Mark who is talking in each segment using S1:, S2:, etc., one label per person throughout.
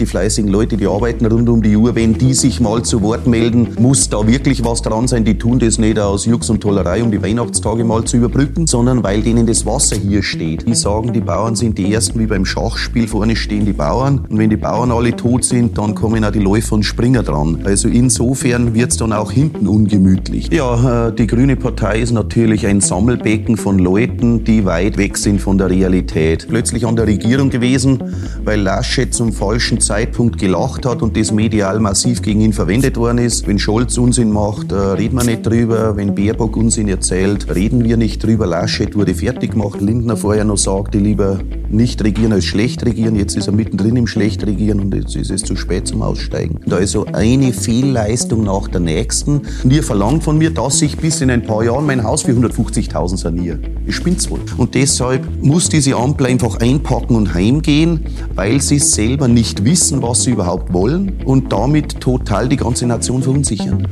S1: Die fleißigen Leute, die arbeiten rund um die Uhr, wenn die sich mal zu Wort melden, muss da wirklich was dran sein. Die tun das nicht aus Jux und Tollerei, um die Weihnachtstage mal zu überbrücken, sondern weil denen das Wasser hier steht. Die sagen, die Bauern sind die Ersten, wie beim Schachspiel. Vorne stehen die Bauern. Und wenn die Bauern alle tot sind, dann kommen auch die Läufer und Springer dran. Also insofern wird es dann auch hinten ungemütlich. Ja, äh, die Grüne Partei ist natürlich ein Sammelbecken von Leuten, die weit weg sind von der Realität. Plötzlich an der Regierung gewesen, weil Laschet zum falschen Zeitpunkt gelacht hat und das medial massiv gegen ihn verwendet worden ist. Wenn Scholz Unsinn macht, äh, reden wir nicht drüber. Wenn Baerbock Unsinn erzählt, reden wir nicht drüber. Laschet wurde fertig gemacht. Lindner vorher noch sagte, lieber nicht regieren als schlecht regieren. Jetzt ist er mittendrin im schlecht regieren und jetzt ist es zu spät zum Aussteigen. Da ist eine Fehlleistung nach der nächsten. Und ihr verlangt von mir, dass ich bis in ein paar Jahren mein Haus für 150.000 saniere. Ich spinnt's wohl. Und deshalb muss diese Ampel einfach einpacken und heimgehen, weil sie es selber nicht wissen wissen, was sie überhaupt wollen und damit total die ganze Nation verunsichern.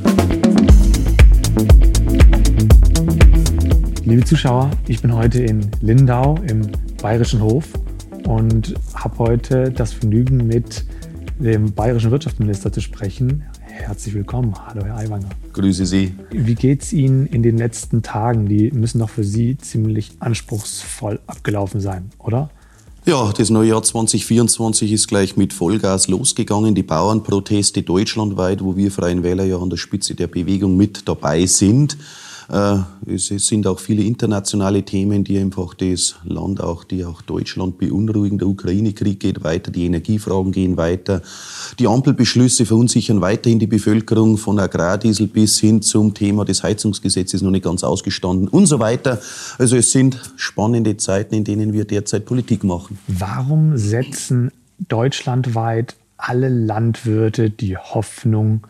S2: Liebe Zuschauer, ich bin heute in Lindau im Bayerischen Hof und habe heute das Vergnügen, mit dem bayerischen Wirtschaftsminister zu sprechen. Herzlich willkommen. Hallo, Herr Aiwanger.
S1: Grüße Sie.
S2: Wie geht es Ihnen in den letzten Tagen? Die müssen doch für Sie ziemlich anspruchsvoll abgelaufen sein, oder?
S1: Ja, das neue Jahr 2024 ist gleich mit Vollgas losgegangen. Die Bauernproteste deutschlandweit, wo wir Freien Wähler ja an der Spitze der Bewegung mit dabei sind. Äh, es sind auch viele internationale Themen, die einfach das Land, auch die auch Deutschland beunruhigen. Der Ukraine-Krieg geht weiter, die Energiefragen gehen weiter. Die Ampelbeschlüsse verunsichern weiterhin die Bevölkerung von Agrardiesel bis hin zum Thema des Heizungsgesetzes noch nicht ganz ausgestanden und so weiter. Also es sind spannende Zeiten, in denen wir derzeit Politik machen.
S2: Warum setzen deutschlandweit alle Landwirte die Hoffnung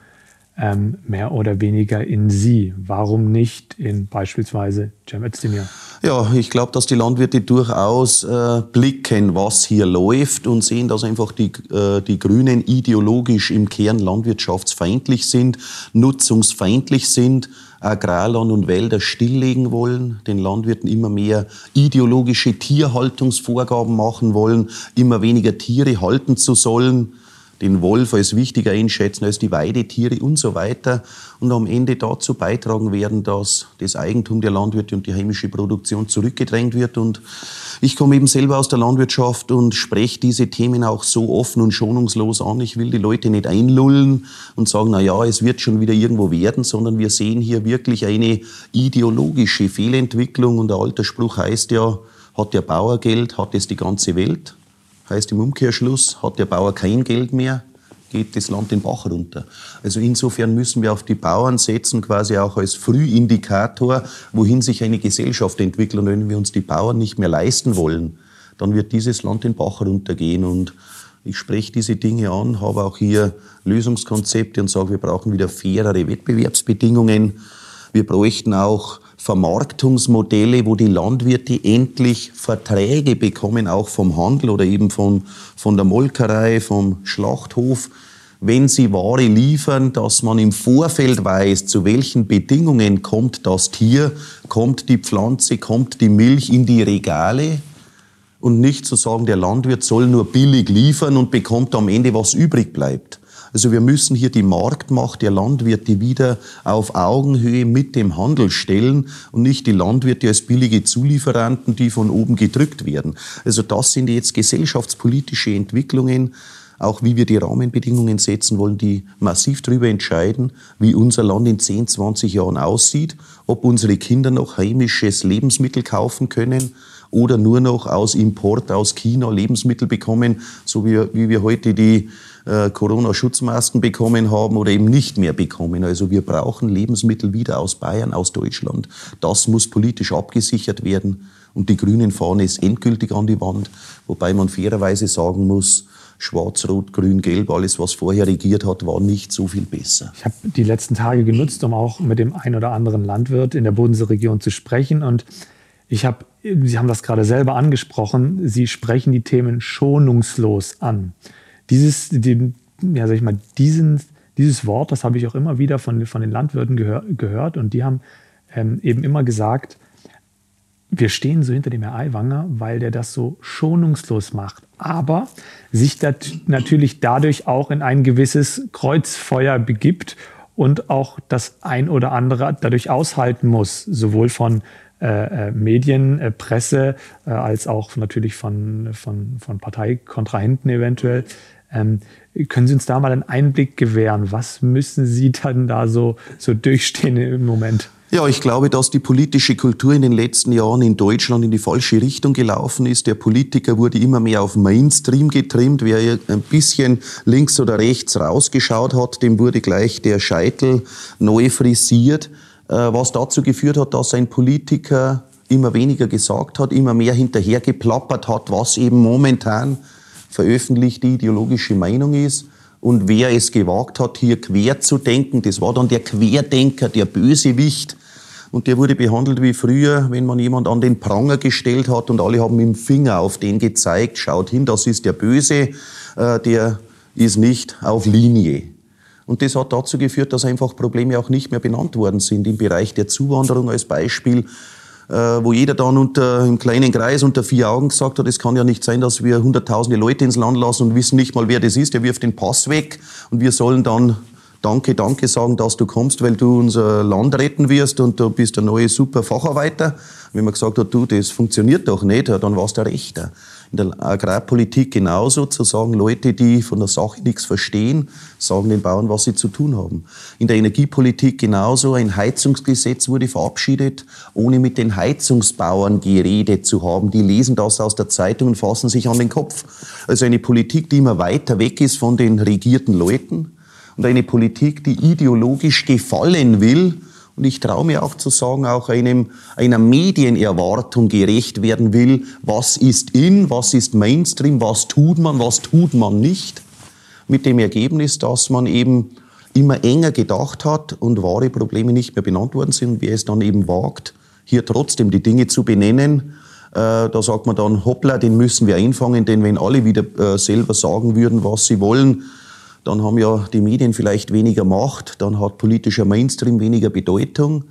S2: ähm, mehr oder weniger in sie. Warum nicht in beispielsweise Cem Özdemir?
S1: Ja, ich glaube, dass die Landwirte durchaus äh, blicken, was hier läuft und sehen, dass einfach die, äh, die Grünen ideologisch im Kern landwirtschaftsfeindlich sind, nutzungsfeindlich sind, Agrarland und Wälder stilllegen wollen, den Landwirten immer mehr ideologische Tierhaltungsvorgaben machen wollen, immer weniger Tiere halten zu sollen den Wolf als wichtiger einschätzen als die Weidetiere und so weiter und am Ende dazu beitragen werden, dass das Eigentum der Landwirte und die heimische Produktion zurückgedrängt wird. Und ich komme eben selber aus der Landwirtschaft und spreche diese Themen auch so offen und schonungslos an. Ich will die Leute nicht einlullen und sagen, na ja, es wird schon wieder irgendwo werden, sondern wir sehen hier wirklich eine ideologische Fehlentwicklung und der alte Spruch heißt ja, hat der Bauer Geld, hat es die ganze Welt. Heißt im Umkehrschluss, hat der Bauer kein Geld mehr, geht das Land den Bach runter. Also insofern müssen wir auf die Bauern setzen, quasi auch als Frühindikator, wohin sich eine Gesellschaft entwickelt. Und wenn wir uns die Bauern nicht mehr leisten wollen, dann wird dieses Land den Bach runtergehen. Und ich spreche diese Dinge an, habe auch hier Lösungskonzepte und sage, wir brauchen wieder fairere Wettbewerbsbedingungen. Wir bräuchten auch Vermarktungsmodelle, wo die Landwirte endlich Verträge bekommen, auch vom Handel oder eben von, von der Molkerei, vom Schlachthof, wenn sie Ware liefern, dass man im Vorfeld weiß, zu welchen Bedingungen kommt das Tier, kommt die Pflanze, kommt die Milch in die Regale und nicht zu sagen, der Landwirt soll nur billig liefern und bekommt am Ende, was übrig bleibt. Also wir müssen hier die Marktmacht der Landwirte wieder auf Augenhöhe mit dem Handel stellen und nicht die Landwirte als billige Zulieferanten, die von oben gedrückt werden. Also das sind jetzt gesellschaftspolitische Entwicklungen, auch wie wir die Rahmenbedingungen setzen wollen, die massiv darüber entscheiden, wie unser Land in 10, 20 Jahren aussieht, ob unsere Kinder noch heimisches Lebensmittel kaufen können oder nur noch aus Import aus China Lebensmittel bekommen, so wie, wie wir heute die äh, Corona-Schutzmasken bekommen haben oder eben nicht mehr bekommen. Also wir brauchen Lebensmittel wieder aus Bayern, aus Deutschland. Das muss politisch abgesichert werden. Und die Grünen fahren es endgültig an die Wand, wobei man fairerweise sagen muss, Schwarz, Rot, Grün, Gelb, alles, was vorher regiert hat, war nicht so viel besser.
S2: Ich habe die letzten Tage genutzt, um auch mit dem ein oder anderen Landwirt in der Bodenseeregion zu sprechen. Und ich habe, Sie haben das gerade selber angesprochen, Sie sprechen die Themen schonungslos an dieses, die, ja, sag ich mal, diesen, dieses Wort, das habe ich auch immer wieder von, von den Landwirten gehör, gehört und die haben ähm, eben immer gesagt, wir stehen so hinter dem Herr Aiwanger, weil der das so schonungslos macht, aber sich natürlich dadurch auch in ein gewisses Kreuzfeuer begibt und auch das ein oder andere dadurch aushalten muss, sowohl von äh, äh Medien, äh, Presse, äh, als auch natürlich von, von, von Parteikontrahenten eventuell. Ähm, können Sie uns da mal einen Einblick gewähren? Was müssen Sie dann da so, so durchstehen im Moment?
S1: Ja, ich glaube, dass die politische Kultur in den letzten Jahren in Deutschland in die falsche Richtung gelaufen ist. Der Politiker wurde immer mehr auf Mainstream getrimmt. Wer ein bisschen links oder rechts rausgeschaut hat, dem wurde gleich der Scheitel neu frisiert, äh, was dazu geführt hat, dass ein Politiker immer weniger gesagt hat, immer mehr hinterhergeplappert hat, was eben momentan veröffentlichte ideologische Meinung ist. Und wer es gewagt hat, hier quer zu denken, das war dann der Querdenker, der Bösewicht. Und der wurde behandelt wie früher, wenn man jemand an den Pranger gestellt hat und alle haben mit dem Finger auf den gezeigt, schaut hin, das ist der Böse, äh, der ist nicht auf Linie. Und das hat dazu geführt, dass einfach Probleme auch nicht mehr benannt worden sind. Im Bereich der Zuwanderung als Beispiel wo jeder dann unter, im kleinen Kreis unter vier Augen gesagt hat, es kann ja nicht sein, dass wir hunderttausende Leute ins Land lassen und wissen nicht mal, wer das ist. Der wirft den Pass weg und wir sollen dann Danke, danke sagen, dass du kommst, weil du unser Land retten wirst und du bist der neue super Facharbeiter. Wenn man gesagt hat, du, das funktioniert doch nicht, dann warst du der Rechter in der Agrarpolitik genauso, zu sagen, Leute, die von der Sache nichts verstehen, sagen den Bauern, was sie zu tun haben. In der Energiepolitik genauso, ein Heizungsgesetz wurde verabschiedet, ohne mit den Heizungsbauern geredet zu haben. Die lesen das aus der Zeitung und fassen sich an den Kopf. Also eine Politik, die immer weiter weg ist von den regierten Leuten und eine Politik, die ideologisch gefallen will, und ich traue mir auch zu sagen, auch einem, einer Medienerwartung gerecht werden will, was ist in, was ist Mainstream, was tut man, was tut man nicht. Mit dem Ergebnis, dass man eben immer enger gedacht hat und wahre Probleme nicht mehr benannt worden sind. Wer es dann eben wagt, hier trotzdem die Dinge zu benennen, äh, da sagt man dann, hoppla, den müssen wir einfangen, denn wenn alle wieder äh, selber sagen würden, was sie wollen, dann haben ja die Medien vielleicht weniger Macht, dann hat politischer Mainstream weniger Bedeutung.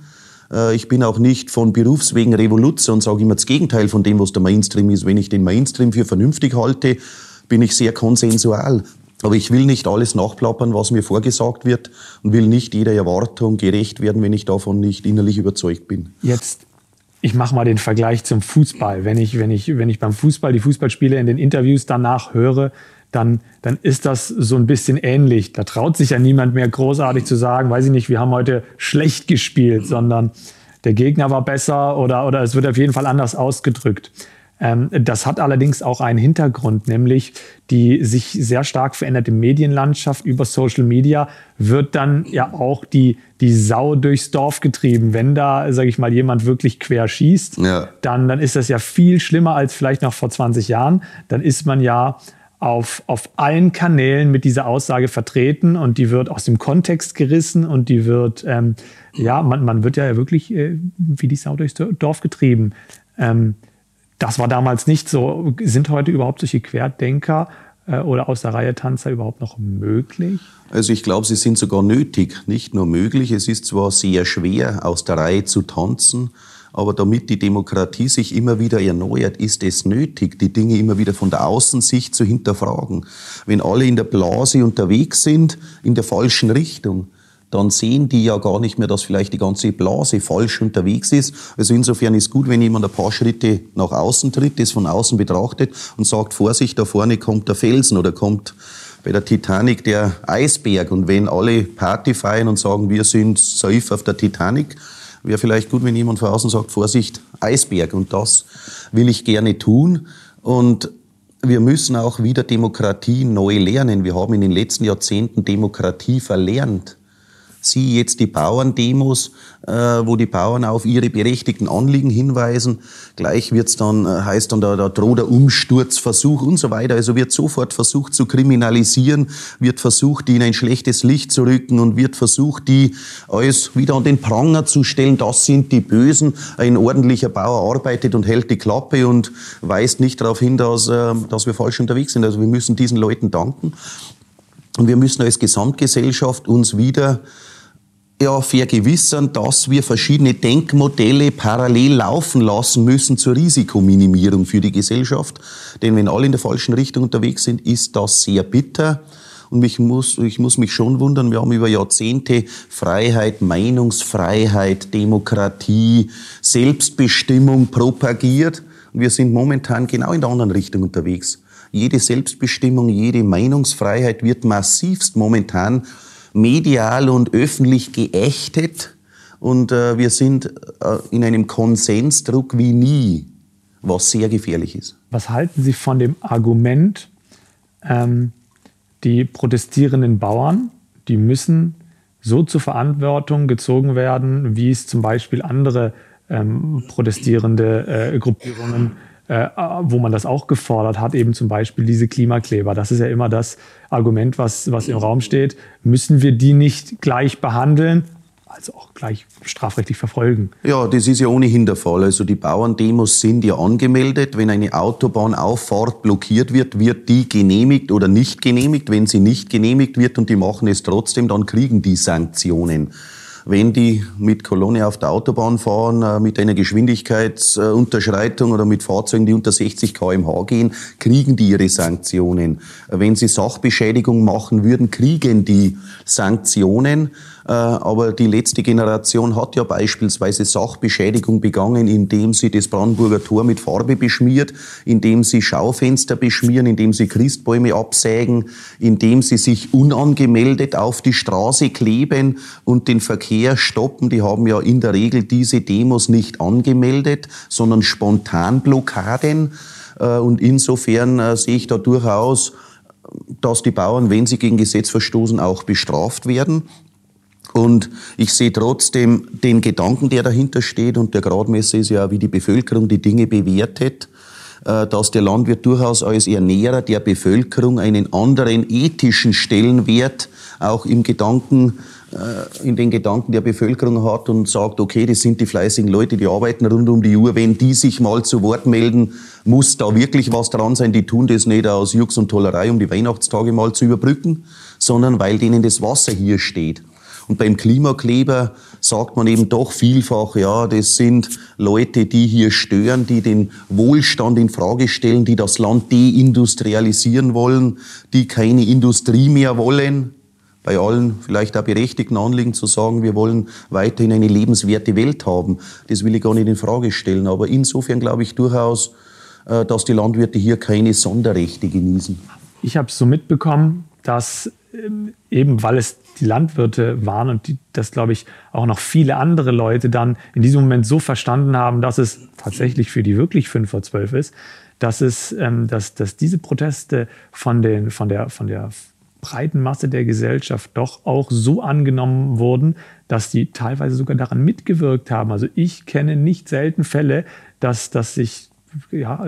S1: Äh, ich bin auch nicht von Berufswegen Revolution und sage immer das Gegenteil von dem, was der Mainstream ist. Wenn ich den Mainstream für vernünftig halte, bin ich sehr konsensual. Aber ich will nicht alles nachplappern, was mir vorgesagt wird und will nicht jeder Erwartung gerecht werden, wenn ich davon nicht innerlich überzeugt bin.
S2: Jetzt ich mache mal den Vergleich zum Fußball. Wenn ich, wenn, ich, wenn ich beim Fußball die Fußballspiele in den Interviews danach höre, dann, dann ist das so ein bisschen ähnlich. Da traut sich ja niemand mehr großartig zu sagen, weiß ich nicht, wir haben heute schlecht gespielt, sondern der Gegner war besser oder, oder es wird auf jeden Fall anders ausgedrückt. Ähm, das hat allerdings auch einen Hintergrund, nämlich die sich sehr stark veränderte Medienlandschaft über Social Media wird dann ja auch die, die Sau durchs Dorf getrieben. Wenn da, sage ich mal, jemand wirklich quer schießt, ja. dann, dann ist das ja viel schlimmer als vielleicht noch vor 20 Jahren. Dann ist man ja auf, auf allen Kanälen mit dieser Aussage vertreten und die wird aus dem Kontext gerissen und die wird, ähm, ja, man, man wird ja wirklich äh, wie die Sau durchs Dorf getrieben. Ähm, das war damals nicht so. Sind heute überhaupt solche Querdenker äh, oder aus der Reihe Tanzer überhaupt noch möglich?
S1: Also ich glaube, sie sind sogar nötig, nicht nur möglich. Es ist zwar sehr schwer, aus der Reihe zu tanzen, aber damit die Demokratie sich immer wieder erneuert, ist es nötig, die Dinge immer wieder von der Außensicht zu hinterfragen. Wenn alle in der Blase unterwegs sind, in der falschen Richtung, dann sehen die ja gar nicht mehr, dass vielleicht die ganze Blase falsch unterwegs ist. Also insofern ist gut, wenn jemand ein paar Schritte nach außen tritt, das von außen betrachtet und sagt, Vorsicht, da vorne kommt der Felsen oder kommt bei der Titanic der Eisberg. Und wenn alle Party feiern und sagen, wir sind safe auf der Titanic, wäre vielleicht gut, wenn jemand von außen sagt, Vorsicht, Eisberg. Und das will ich gerne tun. Und wir müssen auch wieder Demokratie neu lernen. Wir haben in den letzten Jahrzehnten Demokratie verlernt. Sieh jetzt die Bauerndemos, äh, wo die Bauern auf ihre berechtigten Anliegen hinweisen. Gleich wird's dann, äh, heißt dann, da, da droht der Umsturzversuch und so weiter. Also wird sofort versucht zu kriminalisieren, wird versucht, die in ein schlechtes Licht zu rücken und wird versucht, die alles wieder an den Pranger zu stellen. Das sind die Bösen. Ein ordentlicher Bauer arbeitet und hält die Klappe und weist nicht darauf hin, dass, äh, dass wir falsch unterwegs sind. Also wir müssen diesen Leuten danken. Und wir müssen als Gesamtgesellschaft uns wieder ja, vergewissern, dass wir verschiedene Denkmodelle parallel laufen lassen müssen zur Risikominimierung für die Gesellschaft. Denn wenn alle in der falschen Richtung unterwegs sind, ist das sehr bitter. Und ich muss, ich muss mich schon wundern, wir haben über Jahrzehnte Freiheit, Meinungsfreiheit, Demokratie, Selbstbestimmung propagiert. Und wir sind momentan genau in der anderen Richtung unterwegs. Jede Selbstbestimmung, jede Meinungsfreiheit wird massivst momentan medial und öffentlich geächtet und äh, wir sind äh, in einem Konsensdruck wie nie, was sehr gefährlich ist.
S2: Was halten Sie von dem Argument, ähm, die protestierenden Bauern, die müssen so zur Verantwortung gezogen werden, wie es zum Beispiel andere ähm, protestierende äh, Gruppierungen äh, wo man das auch gefordert hat, eben zum Beispiel diese Klimakleber. Das ist ja immer das Argument, was, was im Raum steht. Müssen wir die nicht gleich behandeln? Also auch gleich strafrechtlich verfolgen.
S1: Ja, das ist ja ohnehin der Fall. Also die Bauerndemos sind ja angemeldet. Wenn eine Autobahnauffahrt blockiert wird, wird die genehmigt oder nicht genehmigt. Wenn sie nicht genehmigt wird und die machen es trotzdem, dann kriegen die Sanktionen wenn die mit Kolonne auf der Autobahn fahren, äh, mit einer Geschwindigkeitsunterschreitung oder mit Fahrzeugen, die unter 60 kmh gehen, kriegen die ihre Sanktionen. Wenn sie Sachbeschädigung machen würden, kriegen die Sanktionen. Äh, aber die letzte Generation hat ja beispielsweise Sachbeschädigung begangen, indem sie das Brandenburger Tor mit Farbe beschmiert, indem sie Schaufenster beschmieren, indem sie Christbäume absägen, indem sie sich unangemeldet auf die Straße kleben und den Verkehr stoppen. Die haben ja in der Regel diese Demos nicht angemeldet, sondern Spontanblockaden. Äh, und insofern äh, sehe ich da durchaus, dass die Bauern, wenn sie gegen Gesetz verstoßen, auch bestraft werden. Und ich sehe trotzdem den Gedanken, der dahinter steht. Und der Gradmesser ist ja, wie die Bevölkerung die Dinge bewertet, äh, dass der Landwirt durchaus als Ernährer der Bevölkerung einen anderen ethischen Stellenwert auch im Gedanken äh, in den Gedanken der Bevölkerung hat und sagt, okay, das sind die fleißigen Leute, die arbeiten rund um die Uhr. Wenn die sich mal zu Wort melden, muss da wirklich was dran sein. Die tun das nicht aus Jux und Tollerei, um die Weihnachtstage mal zu überbrücken, sondern weil denen das Wasser hier steht. Und beim Klimakleber sagt man eben doch vielfach, ja, das sind Leute, die hier stören, die den Wohlstand in Frage stellen, die das Land deindustrialisieren wollen, die keine Industrie mehr wollen. Bei allen vielleicht auch berechtigten Anliegen zu sagen, wir wollen weiterhin eine lebenswerte Welt haben. Das will ich gar nicht in Frage stellen. Aber insofern glaube ich durchaus, äh, dass die Landwirte hier keine Sonderrechte genießen.
S2: Ich habe es so mitbekommen, dass eben weil es die Landwirte waren und die, das, glaube ich, auch noch viele andere Leute dann in diesem Moment so verstanden haben, dass es tatsächlich für die wirklich 5 vor 12 ist, dass, es, ähm, dass, dass diese Proteste von, den, von, der, von der breiten Masse der Gesellschaft doch auch so angenommen wurden, dass die teilweise sogar daran mitgewirkt haben. Also ich kenne nicht selten Fälle, dass, dass sich ja,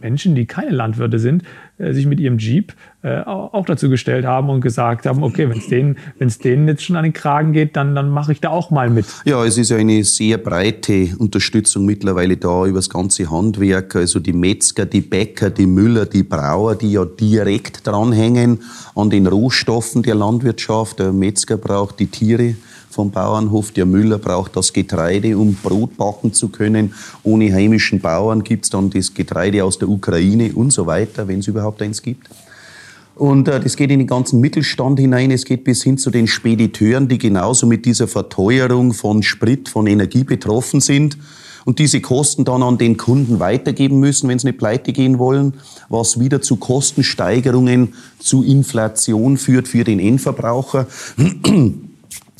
S2: Menschen, die keine Landwirte sind, äh, sich mit ihrem Jeep äh, auch dazu gestellt haben und gesagt haben, okay, wenn es denen, denen jetzt schon an den Kragen geht, dann, dann mache ich da auch mal mit.
S1: Ja, es ist ja eine sehr breite Unterstützung mittlerweile da über das ganze Handwerk, also die Metzger, die Bäcker, die Müller, die Brauer, die ja direkt dranhängen an den Rohstoffen der Landwirtschaft. Der Metzger braucht die Tiere vom Bauernhof. Der Müller braucht das Getreide, um Brot backen zu können. Ohne heimischen Bauern gibt es dann das Getreide aus der Ukraine und so weiter, wenn es überhaupt eins gibt. Und äh, das geht in den ganzen Mittelstand hinein. Es geht bis hin zu den Spediteuren, die genauso mit dieser Verteuerung von Sprit, von Energie betroffen sind und diese Kosten dann an den Kunden weitergeben müssen, wenn sie nicht pleite gehen wollen, was wieder zu Kostensteigerungen, zu Inflation führt für den Endverbraucher.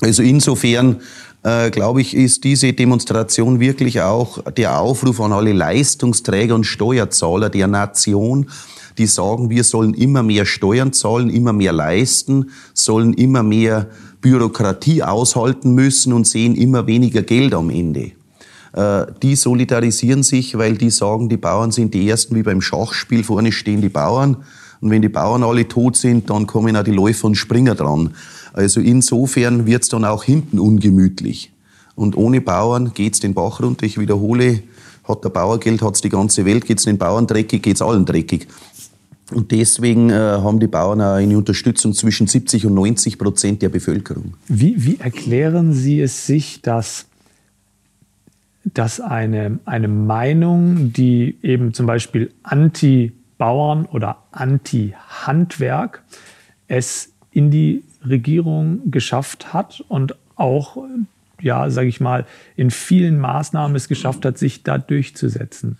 S1: Also insofern äh, glaube ich, ist diese Demonstration wirklich auch der Aufruf an alle Leistungsträger und Steuerzahler der Nation, die sagen, wir sollen immer mehr Steuern zahlen, immer mehr leisten, sollen immer mehr Bürokratie aushalten müssen und sehen immer weniger Geld am Ende. Äh, die solidarisieren sich, weil die sagen, die Bauern sind die Ersten, wie beim Schachspiel, vorne stehen die Bauern. Und wenn die Bauern alle tot sind, dann kommen auch die Läufer und Springer dran. Also insofern wird es dann auch hinten ungemütlich. Und ohne Bauern geht es den Bach runter. Ich wiederhole, hat der Bauer Geld, hat es die ganze Welt, geht es den Bauern dreckig, geht es allen dreckig. Und deswegen äh, haben die Bauern auch eine Unterstützung zwischen 70 und 90 Prozent der Bevölkerung.
S2: Wie, wie erklären Sie es sich, dass, dass eine, eine Meinung, die eben zum Beispiel anti-Bauern oder anti-Handwerk es in die Regierung geschafft hat und auch, ja, sage ich mal, in vielen Maßnahmen es geschafft hat, sich da durchzusetzen?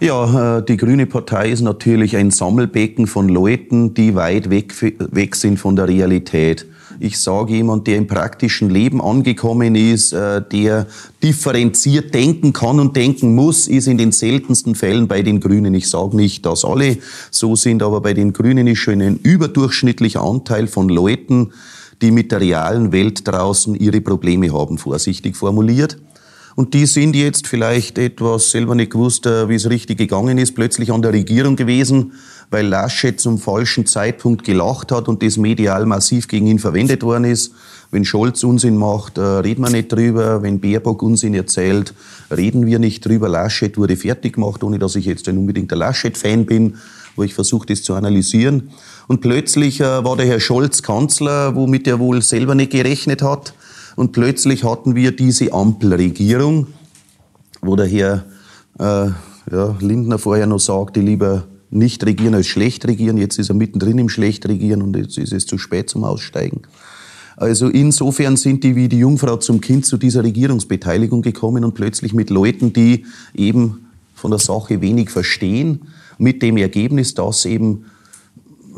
S1: Ja, äh, die Grüne Partei ist natürlich ein Sammelbecken von Leuten, die weit weg, weg sind von der Realität. Ich sage jemand, der im praktischen Leben angekommen ist, äh, der differenziert denken kann und denken muss, ist in den seltensten Fällen bei den Grünen. Ich sage nicht, dass alle so sind, aber bei den Grünen ist schon ein überdurchschnittlicher Anteil von Leuten, die mit der realen Welt draußen ihre Probleme haben, vorsichtig formuliert. Und die sind jetzt vielleicht etwas selber nicht gewusst, äh, wie es richtig gegangen ist, plötzlich an der Regierung gewesen, weil Laschet zum falschen Zeitpunkt gelacht hat und das medial massiv gegen ihn verwendet worden ist. Wenn Scholz Unsinn macht, äh, reden wir nicht drüber. Wenn Baerbock Unsinn erzählt, reden wir nicht drüber. Laschet wurde fertig gemacht, ohne dass ich jetzt ein unbedingter Laschet-Fan bin, wo ich versuche, das zu analysieren. Und plötzlich äh, war der Herr Scholz Kanzler, womit er wohl selber nicht gerechnet hat. Und plötzlich hatten wir diese Ampelregierung, wo der Herr äh, ja, Lindner vorher noch sagte, lieber nicht regieren als schlecht regieren. Jetzt ist er mittendrin im schlecht regieren und jetzt ist es zu spät zum Aussteigen. Also insofern sind die wie die Jungfrau zum Kind zu dieser Regierungsbeteiligung gekommen und plötzlich mit Leuten, die eben von der Sache wenig verstehen, mit dem Ergebnis, dass eben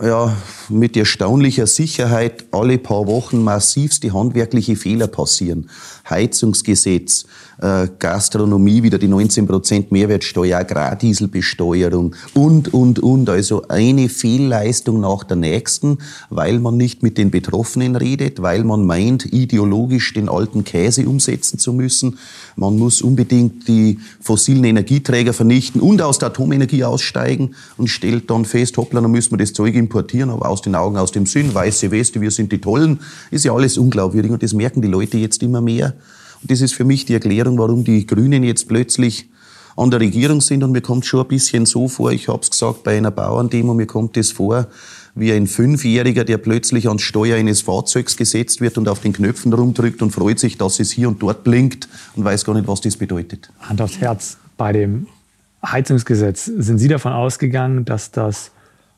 S1: ja, mit erstaunlicher Sicherheit alle paar Wochen massivste handwerkliche Fehler passieren. Heizungsgesetz, äh, Gastronomie wieder die 19% Mehrwertsteuer, Agrardieselbesteuerung und, und, und. Also eine Fehlleistung nach der nächsten, weil man nicht mit den Betroffenen redet, weil man meint, ideologisch den alten Käse umsetzen zu müssen. Man muss unbedingt die fossilen Energieträger vernichten und aus der Atomenergie aussteigen und stellt dann fest, hoppla, dann müssen wir das Zeug importieren, aber aus den Augen, aus dem Sinn, weiße Weste, wir sind die Tollen, ist ja alles unglaubwürdig und das merken die Leute jetzt immer mehr. Und das ist für mich die Erklärung, warum die Grünen jetzt plötzlich an der Regierung sind. Und mir kommt schon ein bisschen so vor, ich habe es gesagt, bei einer Bauerndemo, mir kommt das vor, wie ein Fünfjähriger, der plötzlich ans Steuer eines Fahrzeugs gesetzt wird und auf den Knöpfen rumdrückt und freut sich, dass es hier und dort blinkt und weiß gar nicht, was das bedeutet.
S2: Hand aufs Herz, bei dem Heizungsgesetz sind Sie davon ausgegangen, dass das,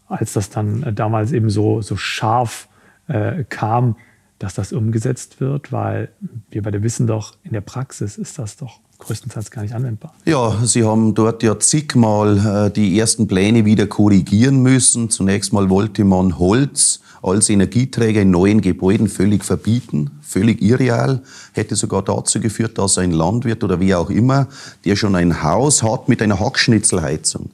S2: als das dann damals eben so, so scharf äh, kam, dass das umgesetzt wird, weil wir beide wissen doch, in der Praxis ist das doch größtenteils gar nicht anwendbar.
S1: Ja, Sie haben dort ja zigmal äh, die ersten Pläne wieder korrigieren müssen. Zunächst mal wollte man Holz als Energieträger in neuen Gebäuden völlig verbieten, völlig irreal, hätte sogar dazu geführt, dass ein Landwirt oder wie auch immer, der schon ein Haus hat mit einer Hackschnitzelheizung,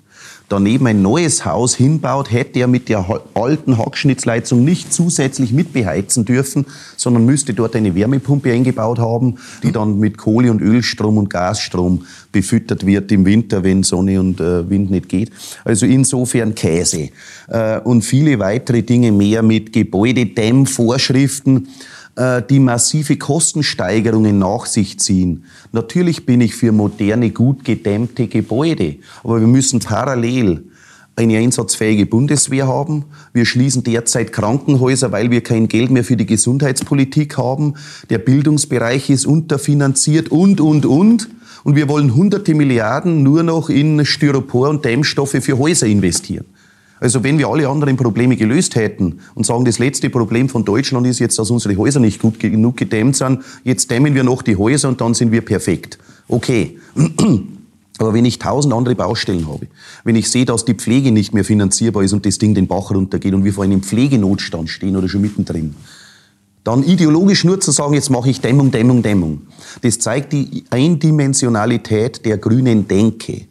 S1: daneben ein neues Haus hinbaut, hätte er mit der alten Hackschnitzleizung nicht zusätzlich mitbeheizen dürfen, sondern müsste dort eine Wärmepumpe eingebaut haben, die dann mit Kohle- und Ölstrom und Gasstrom befüttert wird im Winter, wenn Sonne und äh, Wind nicht geht. Also insofern Käse. Äh, und viele weitere Dinge mehr mit Gebäudedämmvorschriften. Äh, die massive Kostensteigerungen nach sich ziehen. Natürlich bin ich für moderne, gut gedämmte Gebäude, aber wir müssen parallel eine einsatzfähige Bundeswehr haben. Wir schließen derzeit Krankenhäuser, weil wir kein Geld mehr für die Gesundheitspolitik haben. Der Bildungsbereich ist unterfinanziert und, und, und. Und wir wollen hunderte Milliarden nur noch in Styropor und Dämmstoffe für Häuser investieren. Also wenn wir alle anderen Probleme gelöst hätten und sagen, das letzte Problem von Deutschland ist jetzt, dass unsere Häuser nicht gut genug gedämmt sind, jetzt dämmen wir noch die Häuser und dann sind wir perfekt. Okay. Aber wenn ich tausend andere Baustellen habe, wenn ich sehe, dass die Pflege nicht mehr finanzierbar ist und das Ding den Bach runtergeht und wir vor einem Pflegenotstand stehen oder schon mittendrin, dann ideologisch nur zu sagen, jetzt mache ich Dämmung, Dämmung, Dämmung. Das zeigt die Eindimensionalität der grünen Denke.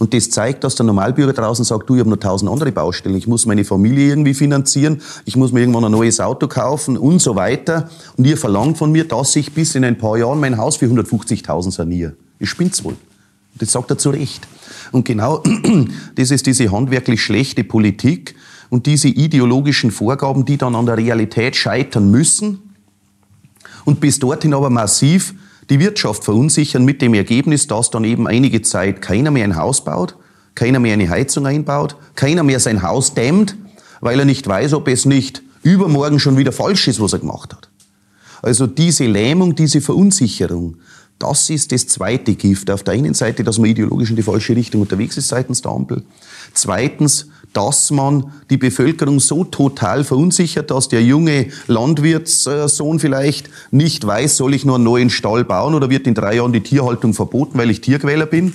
S1: Und das zeigt, dass der Normalbürger draußen sagt, du, ich habe noch tausend andere Baustellen, ich muss meine Familie irgendwie finanzieren, ich muss mir irgendwann ein neues Auto kaufen und so weiter. Und ihr verlangt von mir, dass ich bis in ein paar Jahren mein Haus für 150.000 saniere. Ich spinnt's wohl. Das sagt er zu Recht. Und genau das ist diese handwerklich schlechte Politik und diese ideologischen Vorgaben, die dann an der Realität scheitern müssen und bis dorthin aber massiv die Wirtschaft verunsichern mit dem Ergebnis, dass dann eben einige Zeit keiner mehr ein Haus baut, keiner mehr eine Heizung einbaut, keiner mehr sein Haus dämmt, weil er nicht weiß, ob es nicht übermorgen schon wieder falsch ist, was er gemacht hat. Also diese Lähmung, diese Verunsicherung, das ist das zweite Gift. Auf der einen Seite, dass man ideologisch in die falsche Richtung unterwegs ist seitens der Ampel. Zweitens, dass man die Bevölkerung so total verunsichert, dass der junge Landwirtssohn vielleicht nicht weiß, soll ich nur einen neuen Stall bauen oder wird in drei Jahren die Tierhaltung verboten, weil ich Tierquäler bin.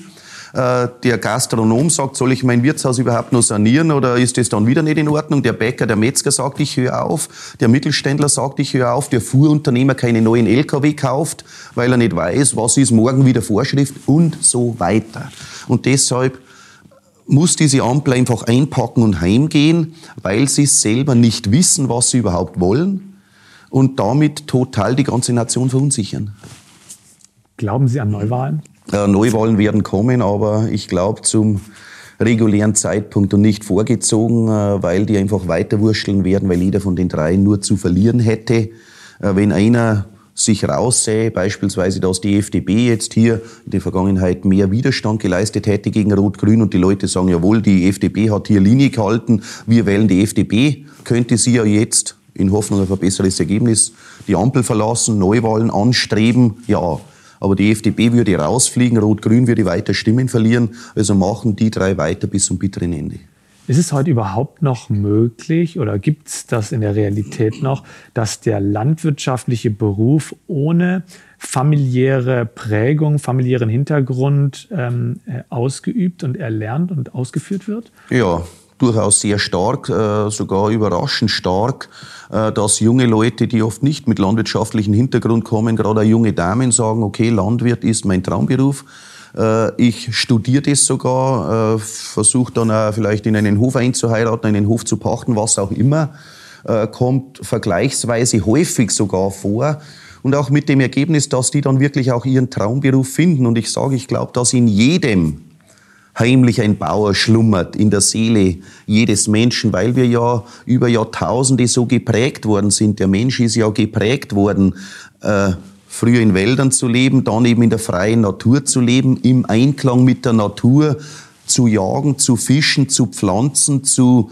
S1: Äh, der Gastronom sagt, soll ich mein Wirtshaus überhaupt noch sanieren oder ist das dann wieder nicht in Ordnung? Der Bäcker, der Metzger sagt, ich höre auf. Der Mittelständler sagt, ich höre auf. Der Fuhrunternehmer keine neuen LKW kauft, weil er nicht weiß, was ist morgen wieder Vorschrift und so weiter. Und deshalb muss diese Ampel einfach einpacken und heimgehen, weil sie selber nicht wissen, was sie überhaupt wollen und damit total die ganze Nation verunsichern.
S2: Glauben Sie an Neuwahlen?
S1: Äh, Neuwahlen werden kommen, aber ich glaube zum regulären Zeitpunkt und nicht vorgezogen, äh, weil die einfach weiterwurschteln werden, weil jeder von den dreien nur zu verlieren hätte. Äh, wenn einer sich raussähe, beispielsweise, dass die FDP jetzt hier in der Vergangenheit mehr Widerstand geleistet hätte gegen Rot-Grün und die Leute sagen, jawohl, die FDP hat hier Linie gehalten, wir wählen die FDP, könnte sie ja jetzt in Hoffnung auf ein besseres Ergebnis die Ampel verlassen, Neuwahlen anstreben, ja. Aber die FDP würde rausfliegen, Rot-Grün würde weiter Stimmen verlieren. Also machen die drei weiter bis zum bitteren Ende.
S2: Ist es heute überhaupt noch möglich oder gibt es das in der Realität noch, dass der landwirtschaftliche Beruf ohne familiäre Prägung, familiären Hintergrund ähm, äh, ausgeübt und erlernt und ausgeführt wird?
S1: Ja, durchaus sehr stark, äh, sogar überraschend stark, äh, dass junge Leute, die oft nicht mit landwirtschaftlichem Hintergrund kommen, gerade junge Damen sagen, okay, Landwirt ist mein Traumberuf. Äh, ich studiere das sogar, versuche dann auch vielleicht in einen Hof einzuheiraten, einen Hof zu pachten, was auch immer, kommt vergleichsweise häufig sogar vor. Und auch mit dem Ergebnis, dass die dann wirklich auch ihren Traumberuf finden. Und ich sage, ich glaube, dass in jedem heimlich ein Bauer schlummert in der Seele jedes Menschen, weil wir ja über Jahrtausende so geprägt worden sind. Der Mensch ist ja geprägt worden, äh, früher in Wäldern zu leben, dann eben in der freien Natur zu leben, im Einklang mit der Natur zu jagen, zu fischen, zu pflanzen, zu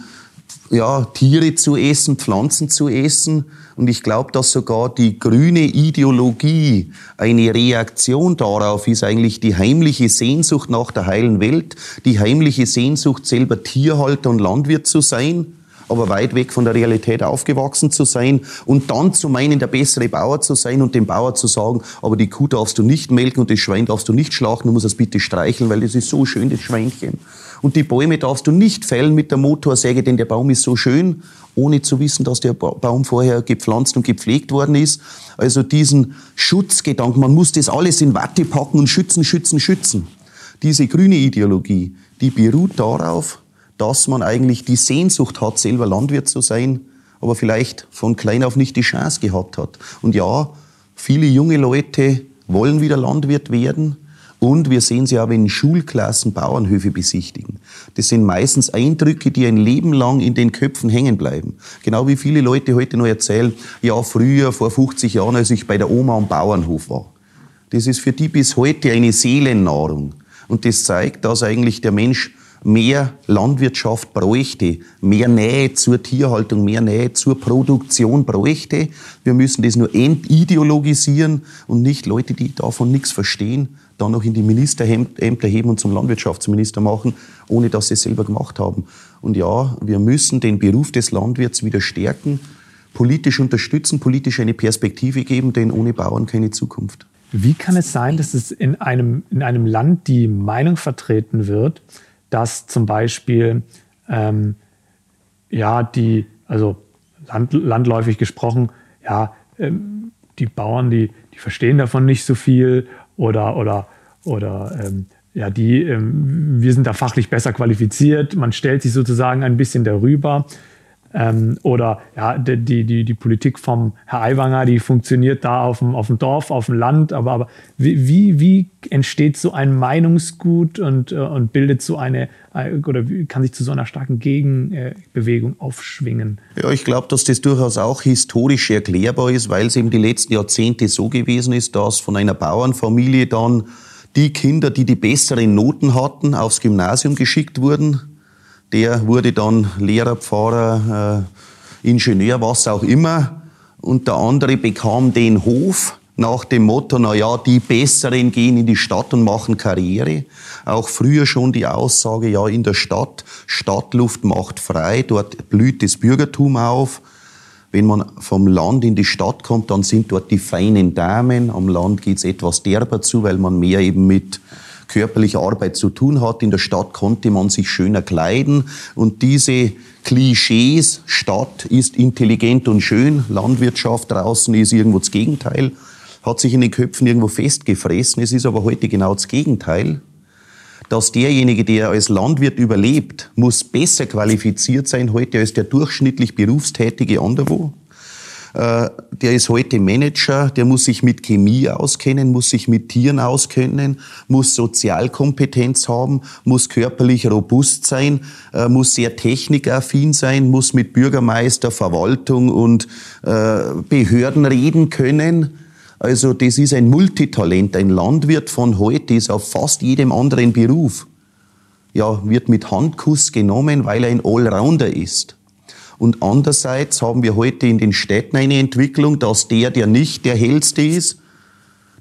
S1: ja, Tiere zu essen, Pflanzen zu essen. Und ich glaube, dass sogar die grüne Ideologie eine Reaktion darauf ist, eigentlich die heimliche Sehnsucht nach der heilen Welt, die heimliche Sehnsucht, selber Tierhalter und Landwirt zu sein aber weit weg von der Realität aufgewachsen zu sein und dann zu meinen, der bessere Bauer zu sein und dem Bauer zu sagen, aber die Kuh darfst du nicht melken und das Schwein darfst du nicht schlachten, du musst es bitte streicheln, weil das ist so schön, das Schweinchen. Und die Bäume darfst du nicht fällen mit der Motorsäge, denn der Baum ist so schön, ohne zu wissen, dass der Baum vorher gepflanzt und gepflegt worden ist. Also diesen Schutzgedanken, man muss das alles in Watte packen und schützen, schützen, schützen. Diese grüne Ideologie, die beruht darauf, dass man eigentlich die Sehnsucht hat, selber Landwirt zu sein, aber vielleicht von klein auf nicht die Chance gehabt hat. Und ja, viele junge Leute wollen wieder Landwirt werden, und wir sehen sie auch, wenn Schulklassen Bauernhöfe besichtigen. Das sind meistens Eindrücke, die ein Leben lang in den Köpfen hängen bleiben. Genau wie viele Leute heute noch erzählen, ja, früher, vor 50 Jahren, als ich bei der Oma am Bauernhof war. Das ist für die bis heute eine Seelennahrung. Und das zeigt, dass eigentlich der Mensch mehr Landwirtschaft bräuchte, mehr Nähe zur Tierhaltung, mehr Nähe zur Produktion bräuchte. Wir müssen das nur entideologisieren und nicht Leute, die davon nichts verstehen, dann noch in die Ministerämter heben und zum Landwirtschaftsminister machen, ohne dass sie es selber gemacht haben. Und ja, wir müssen den Beruf des Landwirts wieder stärken, politisch unterstützen, politisch eine Perspektive geben, denn ohne Bauern keine Zukunft.
S2: Wie kann es sein, dass es in einem, in einem Land die Meinung vertreten wird, dass zum Beispiel ähm, ja die, also land, landläufig gesprochen, ja, ähm, die Bauern, die, die verstehen davon nicht so viel oder, oder, oder ähm, ja, die, ähm, wir sind da fachlich besser qualifiziert, man stellt sich sozusagen ein bisschen darüber. Ähm, oder ja, die, die, die Politik vom Herr Aiwanger, die funktioniert da auf dem, auf dem Dorf, auf dem Land. Aber, aber wie, wie entsteht so ein Meinungsgut und, äh, und bildet so eine, äh, oder kann sich zu so einer starken Gegenbewegung aufschwingen?
S1: Ja, ich glaube, dass das durchaus auch historisch erklärbar ist, weil es eben die letzten Jahrzehnte so gewesen ist, dass von einer Bauernfamilie dann Die Kinder, die die besseren Noten hatten, aufs Gymnasium geschickt wurden. Der wurde dann Lehrer, Pfarrer, äh, Ingenieur, was auch immer. Und der andere bekam den Hof nach dem Motto, na ja, die Besseren gehen in die Stadt und machen Karriere. Auch früher schon die Aussage, ja, in der Stadt, Stadtluft macht frei, dort blüht das Bürgertum auf. Wenn man vom Land in die Stadt kommt, dann sind dort die feinen Damen. Am Land geht's etwas derber zu, weil man mehr eben mit körperlicher Arbeit zu tun hat. In der Stadt konnte man sich schöner kleiden. Und diese Klischees, Stadt ist intelligent und schön, Landwirtschaft draußen ist irgendwo das Gegenteil hat sich in den Köpfen irgendwo festgefressen. Es ist aber heute genau das Gegenteil. Dass derjenige, der als Landwirt überlebt, muss besser qualifiziert sein heute als der durchschnittlich Berufstätige anderwo. Äh, der ist heute Manager, der muss sich mit Chemie auskennen, muss sich mit Tieren auskennen, muss Sozialkompetenz haben, muss körperlich robust sein, äh, muss sehr technikaffin sein, muss mit Bürgermeister, Verwaltung und äh, Behörden reden können also das ist ein Multitalent. Ein Landwirt von heute ist auf fast jedem anderen Beruf. Ja, wird mit Handkuss genommen, weil er ein Allrounder ist. Und andererseits haben wir heute in den Städten eine Entwicklung, dass der, der nicht der hellste ist,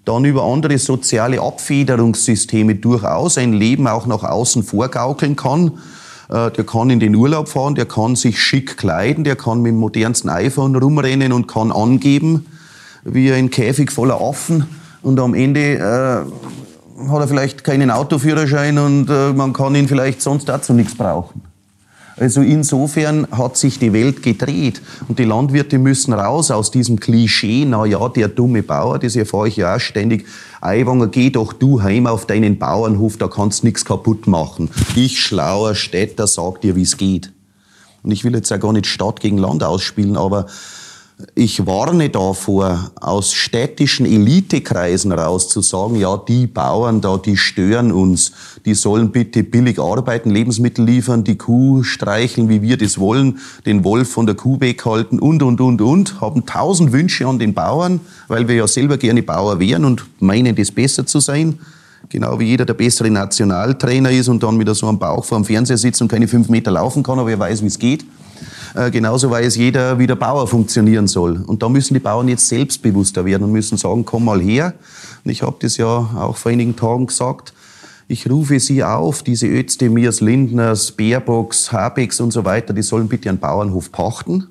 S1: dann über andere soziale Abfederungssysteme durchaus ein Leben auch nach außen vorgaukeln kann. Äh, der kann in den Urlaub fahren, der kann sich schick kleiden, der kann mit dem modernsten iPhone rumrennen und kann angeben, wie ein Käfig voller Affen und am Ende äh, hat er vielleicht keinen Autoführerschein und äh, man kann ihn vielleicht sonst dazu nichts brauchen. Also insofern hat sich die Welt gedreht und die Landwirte müssen raus aus diesem Klischee, na ja, der dumme Bauer, das erfahre ich ja auch ständig. Eiwanger, geh doch du heim auf deinen Bauernhof, da kannst nichts kaputt machen. Ich, schlauer Städter, sag dir, wie es geht. Und ich will jetzt ja gar nicht Stadt gegen Land ausspielen, aber ich warne davor, aus städtischen Elitekreisen raus zu sagen, ja, die Bauern da, die stören uns, die sollen bitte billig arbeiten, Lebensmittel liefern, die Kuh streicheln, wie wir das wollen, den Wolf von der Kuh weghalten und, und, und, und, haben tausend Wünsche an den Bauern, weil wir ja selber gerne Bauer wären und meinen, das besser zu sein. Genau wie jeder der bessere Nationaltrainer ist und dann wieder so am Bauch vor dem Fernseher sitzt und keine fünf Meter laufen kann, aber er weiß, wie es geht. Äh, genauso weiß jeder, wie der Bauer funktionieren soll. Und da müssen die Bauern jetzt selbstbewusster werden und müssen sagen, komm mal her. Und ich habe das ja auch vor einigen Tagen gesagt. Ich rufe Sie auf, diese Özdemirs, Lindners, Baerbocks, Habecks und so weiter, die sollen bitte einen Bauernhof pachten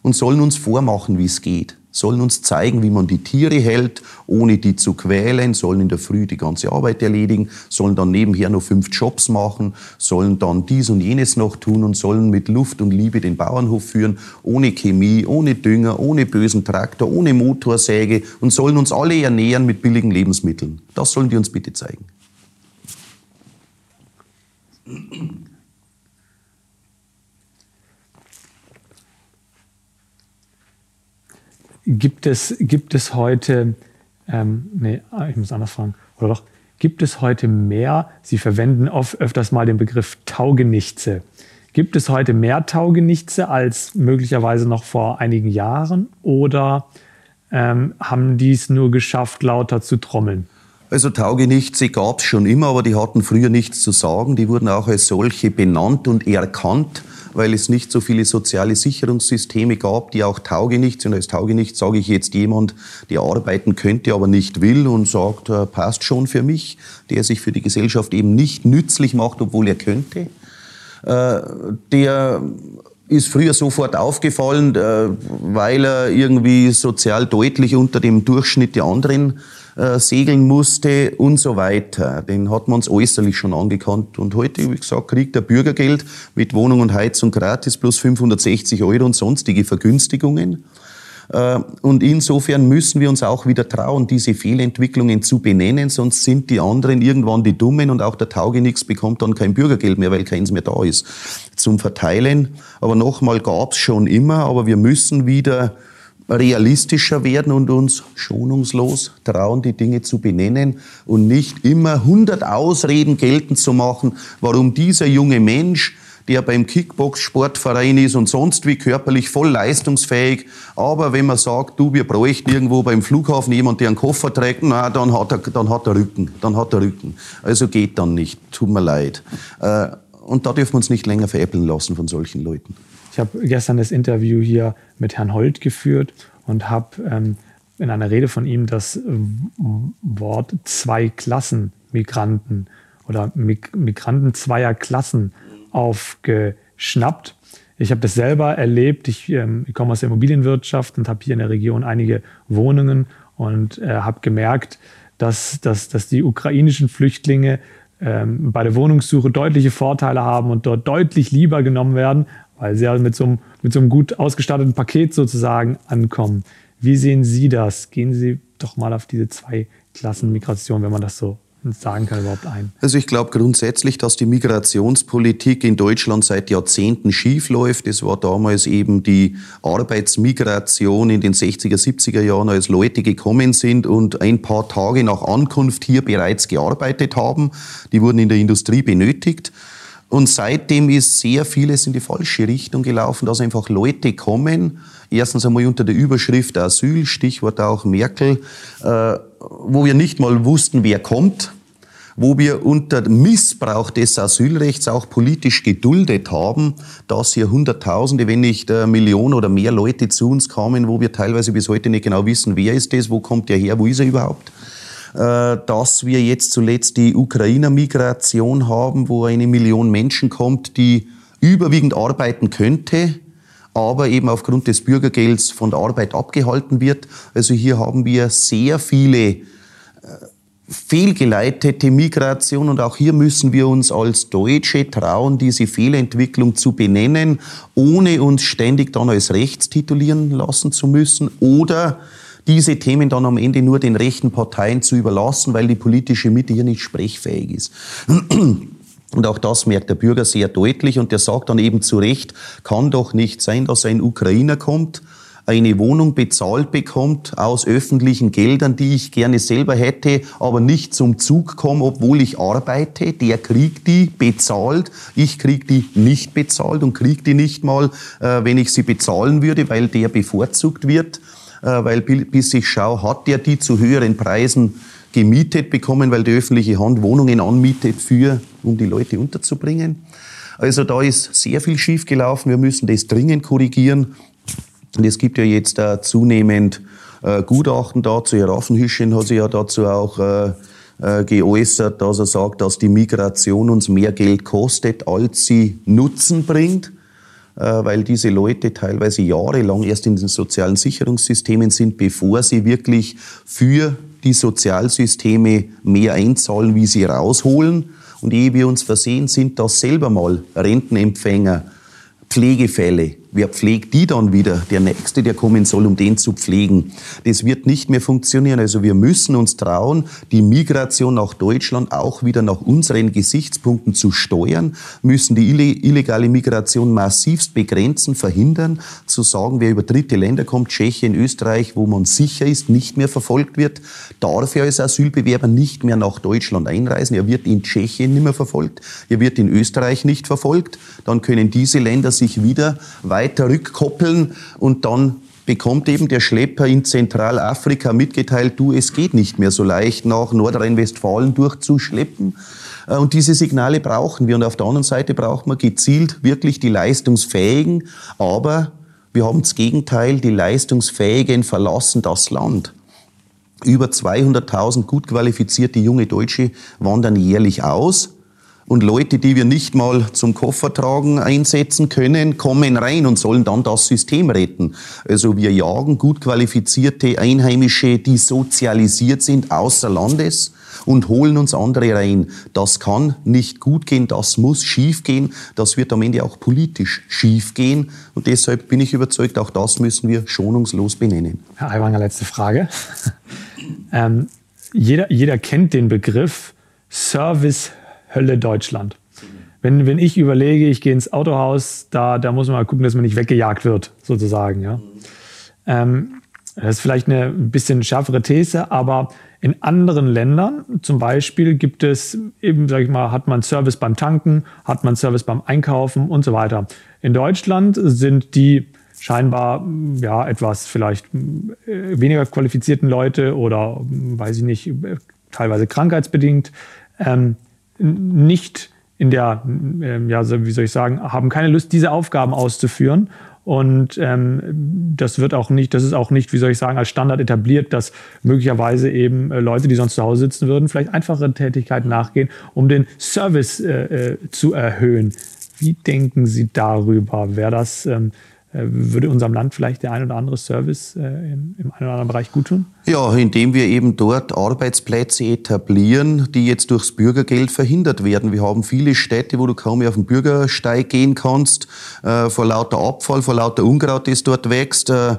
S1: und sollen uns vormachen, wie es geht sollen uns zeigen, wie man die Tiere hält, ohne die zu quälen, sollen in der Früh die ganze Arbeit erledigen, sollen dann nebenher noch fünf Jobs machen, sollen dann dies und jenes noch tun und sollen mit Luft und Liebe den Bauernhof führen, ohne Chemie, ohne Dünger, ohne bösen Traktor, ohne Motorsäge und sollen uns alle ernähren mit billigen Lebensmitteln. Das sollen die uns bitte zeigen.
S2: Gibt es, gibt es heute, ähm, nee, ah, ich muss anders fragen, oder doch, gibt es heute mehr, Sie verwenden oft, öfters mal den Begriff Taugenichtse. Gibt es heute mehr Taugenichtse als möglicherweise noch vor einigen Jahren oder ähm, haben die es nur geschafft, lauter zu trommeln?
S1: Also Taugenichtse gab es schon immer, aber die hatten früher nichts zu sagen. Die wurden auch als solche benannt und erkannt weil es nicht so viele soziale Sicherungssysteme gab, die auch taugenichts sind. Als taugenichts sage ich jetzt jemand, der arbeiten könnte, aber nicht will und sagt, äh, passt schon für mich, der sich für die Gesellschaft eben nicht nützlich macht, obwohl er könnte. Äh, der ist früher sofort aufgefallen, äh, weil er irgendwie sozial deutlich unter dem Durchschnitt der anderen äh, segeln musste und so weiter. Den hat man uns äußerlich schon angekannt. Und heute, wie gesagt, kriegt er Bürgergeld mit Wohnung und Heizung gratis plus 560 Euro und sonstige Vergünstigungen. Äh, und insofern müssen wir uns auch wieder trauen, diese Fehlentwicklungen zu benennen, sonst sind die anderen irgendwann die Dummen und auch der Taugenix bekommt dann kein Bürgergeld mehr, weil keins mehr da ist zum Verteilen. Aber nochmal gab's schon immer, aber wir müssen wieder realistischer werden und uns schonungslos trauen, die Dinge zu benennen und nicht immer hundert Ausreden geltend zu machen, warum dieser junge Mensch, der beim Kickbox-Sportverein ist und sonst wie körperlich voll leistungsfähig. Aber wenn man sagt, du, wir bräuchten irgendwo beim Flughafen jemand, der einen Koffer trägt, na, dann hat er, dann hat er Rücken, dann hat er Rücken. Also geht dann nicht, tut mir leid. Äh, und da dürfen wir uns nicht länger veräppeln lassen von solchen Leuten.
S2: Ich habe gestern das Interview hier mit Herrn Holt geführt und habe ähm, in einer Rede von ihm das Wort Zwei-Klassen-Migranten oder Migranten zweier Klassen aufgeschnappt. Ich habe das selber erlebt. Ich, ähm, ich, komme aus der Immobilienwirtschaft und habe hier in der Region einige Wohnungen und äh, habe gemerkt, dass, dass, dass die ukrainischen Flüchtlinge ähm, bei der Wohnungssuche deutliche Vorteile haben und dort deutlich lieber genommen werden, weil sie ja mit so einem, mit so einem gut ausgestatteten Paket sozusagen ankommen. Wie sehen Sie das? Gehen Sie doch mal auf diese zwei Klassen Migration, wenn man das so sagen kann, überhaupt ein?
S1: Also ich glaube grundsätzlich, dass die Migrationspolitik in Deutschland seit Jahrzehnten schief läuft. Es war damals eben die Arbeitsmigration in den 60er, 70er Jahren, als Leute gekommen sind und ein paar Tage nach Ankunft hier bereits gearbeitet haben. Die wurden in der Industrie benötigt. Und seitdem ist sehr vieles in die falsche Richtung gelaufen, dass einfach Leute kommen, erstens einmal unter der Überschrift Asyl, Stichwort auch Merkel, äh, wo wir nicht mal wussten, wer kommt, wo wir unter Missbrauch des Asylrechts auch politisch geduldet haben, dass hier Hunderttausende, wenn nicht äh, Millionen oder mehr Leute zu uns kamen, wo wir teilweise bis heute nicht genau wissen, wer ist das, wo kommt der her, wo ist er überhaupt. Äh, dass wir jetzt zuletzt die Ukrainer-Migration haben, wo eine Million Menschen kommt, die überwiegend arbeiten könnte, aber eben aufgrund des Bürgergelds von der Arbeit abgehalten wird. Also hier haben wir sehr viele äh, fehlgeleitete Migration und auch hier müssen wir uns als Deutsche trauen, diese Fehlentwicklung zu benennen, ohne uns ständig dann als rechts titulieren lassen zu müssen oder diese Themen dann am Ende nur den rechten Parteien zu überlassen, weil die politische Mitte hier nicht sprechfähig ist. Und auch das merkt der Bürger sehr deutlich und der sagt dann eben zu Recht, kann doch nicht sein, dass ein Ukrainer kommt, eine Wohnung bezahlt bekommt aus öffentlichen Geldern, die ich gerne selber hätte, aber nicht zum Zug komme, obwohl ich arbeite. Der kriegt die bezahlt, ich krieg die nicht bezahlt und krieg die nicht mal, äh, wenn ich sie bezahlen würde, weil der bevorzugt wird. Äh, weil bis ich schaue, hat der die zu höheren Preisen gemietet bekommen, weil die öffentliche Hand Wohnungen anmietet für, um die Leute unterzubringen. Also da ist sehr viel schiefgelaufen. Wir müssen das dringend korrigieren. Und es gibt ja jetzt äh, zunehmend äh, Gutachten dazu. Herr Raffenhüschen hat sich ja dazu auch äh, äh, geäußert, dass er sagt, dass die Migration uns mehr Geld kostet, als sie Nutzen bringt. Äh, weil diese Leute teilweise jahrelang erst in den sozialen Sicherungssystemen sind, bevor sie wirklich für die Sozialsysteme mehr einzahlen, wie sie rausholen. Und ehe wir uns versehen sind, dass selber mal Rentenempfänger Pflegefälle Wer pflegt die dann wieder? Der Nächste, der kommen soll, um den zu pflegen. Das wird nicht mehr funktionieren. Also wir müssen uns trauen, die Migration nach Deutschland auch wieder nach unseren Gesichtspunkten zu steuern, müssen die illegale Migration massivst begrenzen, verhindern, zu sagen, wer über dritte Länder kommt, Tschechien, Österreich, wo man sicher ist, nicht mehr verfolgt wird, darf er als Asylbewerber nicht mehr nach Deutschland einreisen. Er wird in Tschechien nicht mehr verfolgt, er wird in Österreich nicht verfolgt. Dann können diese Länder sich wieder weiter weiter rückkoppeln und dann bekommt eben der Schlepper in Zentralafrika mitgeteilt, du, es geht nicht mehr so leicht nach Nordrhein-Westfalen durchzuschleppen. Äh, und diese Signale brauchen wir. Und auf der anderen Seite braucht man gezielt wirklich die Leistungsfähigen. Aber wir haben das Gegenteil, die Leistungsfähigen verlassen das Land. Über 200.000 gut qualifizierte junge Deutsche wandern jährlich aus. Und Leute, die wir nicht mal zum Koffertragen einsetzen können, kommen rein und sollen dann das System retten. Also wir jagen gut qualifizierte Einheimische, die sozialisiert sind, außer Landes und holen uns andere rein. Das kann nicht gut gehen, das muss schief gehen, das wird am Ende auch politisch schief gehen. Und deshalb bin ich überzeugt, auch das müssen wir schonungslos benennen.
S2: Herr Aiwanger, letzte Frage. ähm, jeder, jeder kennt den Begriff Service Hölle Deutschland. Wenn, wenn ich überlege, ich gehe ins Autohaus, da, da muss man mal gucken, dass man nicht weggejagt wird, sozusagen. Ja. Ähm, Das ist vielleicht eine ein bisschen schärfere These, aber in anderen Ländern zum Beispiel gibt es eben, sag ich mal, hat man Service beim Tanken, hat man Service beim Einkaufen und so weiter. In Deutschland sind die scheinbar ja etwas vielleicht äh, weniger qualifizierten Leute oder weiß ich nicht, teilweise krankheitsbedingt ähm, nicht in der, äh, ja, wie soll ich sagen, haben keine Lust, diese Aufgaben auszuführen und ähm, das wird auch nicht, das ist auch nicht, wie soll ich sagen, als Standard etabliert, dass möglicherweise eben äh, Leute, die sonst zu Hause sitzen würden, vielleicht einfache Tätigkeiten nachgehen, um den Service äh, äh, zu erhöhen. Wie denken Sie darüber? Wäre das ähm, äh, würde unserem Land vielleicht der ein oder andere Service äh, im, im einen oder anderen Bereich gut tun?
S1: Ja, indem wir eben dort Arbeitsplätze etablieren, die jetzt durchs Bürgergeld verhindert werden. Wir haben viele Städte, wo du kaum mehr auf den Bürgersteig gehen kannst, äh, vor lauter Abfall, vor lauter Unkraut, das dort wächst. Äh,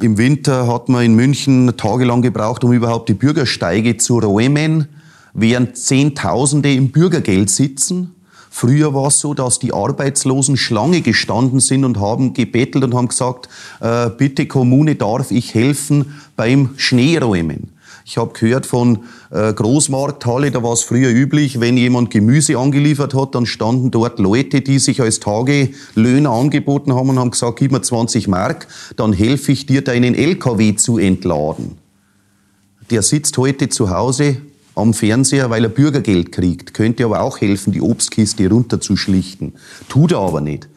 S1: Im Winter hat man in München tagelang gebraucht, um überhaupt die Bürgersteige zu räumen, während Zehntausende im Bürgergeld sitzen. Früher war es so, dass die Arbeitslosen Schlange gestanden sind und haben gebettelt und haben gesagt, äh, bitte Kommune, darf ich helfen beim Schneeräumen. Ich habe gehört von äh, Großmarkthalle, da war es früher üblich, wenn jemand Gemüse angeliefert hat, dann standen dort Leute, die sich als Tagelöhner angeboten haben und haben gesagt, gib mir 20 Mark, dann helfe ich dir, deinen LKW zu entladen. Der sitzt heute zu Hause am Fernseher, weil er Bürgergeld kriegt. Könnte aber auch helfen, die Obstkiste runterzuschlichten. Tut er aber nicht.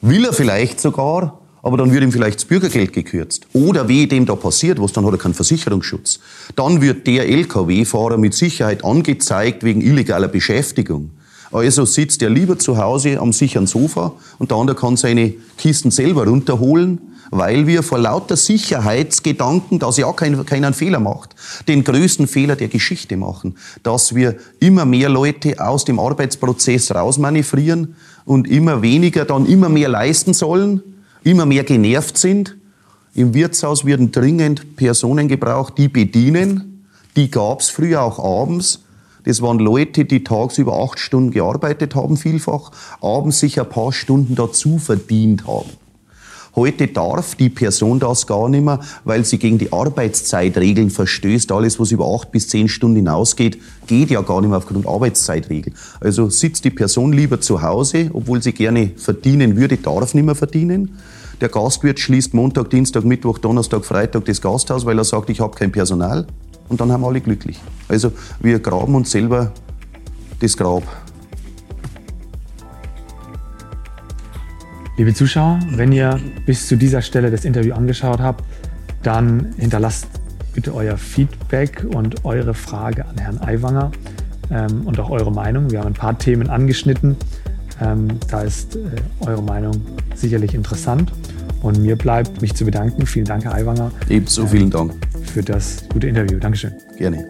S1: Will er vielleicht sogar, aber dann wird ihm vielleicht das Bürgergeld gekürzt. Oder wie dem da passiert was, dann hat er keinen Versicherungsschutz. Dann wird der Lkw-Fahrer mit Sicherheit angezeigt wegen illegaler Beschäftigung. Also sitzt er lieber zu Hause am sicheren Sofa und der andere kann seine Kisten selber runterholen weil wir vor lauter Sicherheitsgedanken, dass ja kein, keinen Fehler macht, den größten Fehler der Geschichte machen, dass wir immer mehr Leute aus dem Arbeitsprozess rausmanövrieren und immer weniger dann immer mehr leisten sollen, immer mehr genervt sind. Im Wirtshaus werden dringend Personen gebraucht, die bedienen. Die gab es früher auch abends. Das waren Leute, die tagsüber acht Stunden gearbeitet haben, vielfach, abends sich ein paar Stunden dazu verdient haben. Heute darf die Person das gar nicht mehr, weil sie gegen die Arbeitszeitregeln verstößt. Alles, was über acht bis zehn Stunden hinausgeht, geht ja gar nicht mehr aufgrund Arbeitszeitregeln. Also sitzt die Person lieber zu Hause, obwohl sie gerne verdienen würde, darf nicht mehr verdienen. Der Gastwirt schließt Montag, Dienstag, Mittwoch, Donnerstag, Freitag das Gasthaus, weil er sagt, ich habe kein Personal. Und dann haben alle glücklich. Also wir graben uns selber das Grab.
S2: Liebe Zuschauer, wenn ihr bis zu dieser Stelle das Interview angeschaut habt, dann hinterlasst bitte euer Feedback und eure Frage an Herrn Aiwanger ähm, und auch eure Meinung. Wir haben ein paar Themen angeschnitten. Ähm, da ist äh, eure Meinung sicherlich interessant. Und mir bleibt, mich zu bedanken. Vielen Dank, Herr Aiwanger.
S1: Ebenso, vielen ähm, Dank.
S2: Für das gute Interview. Dankeschön.
S1: Gerne.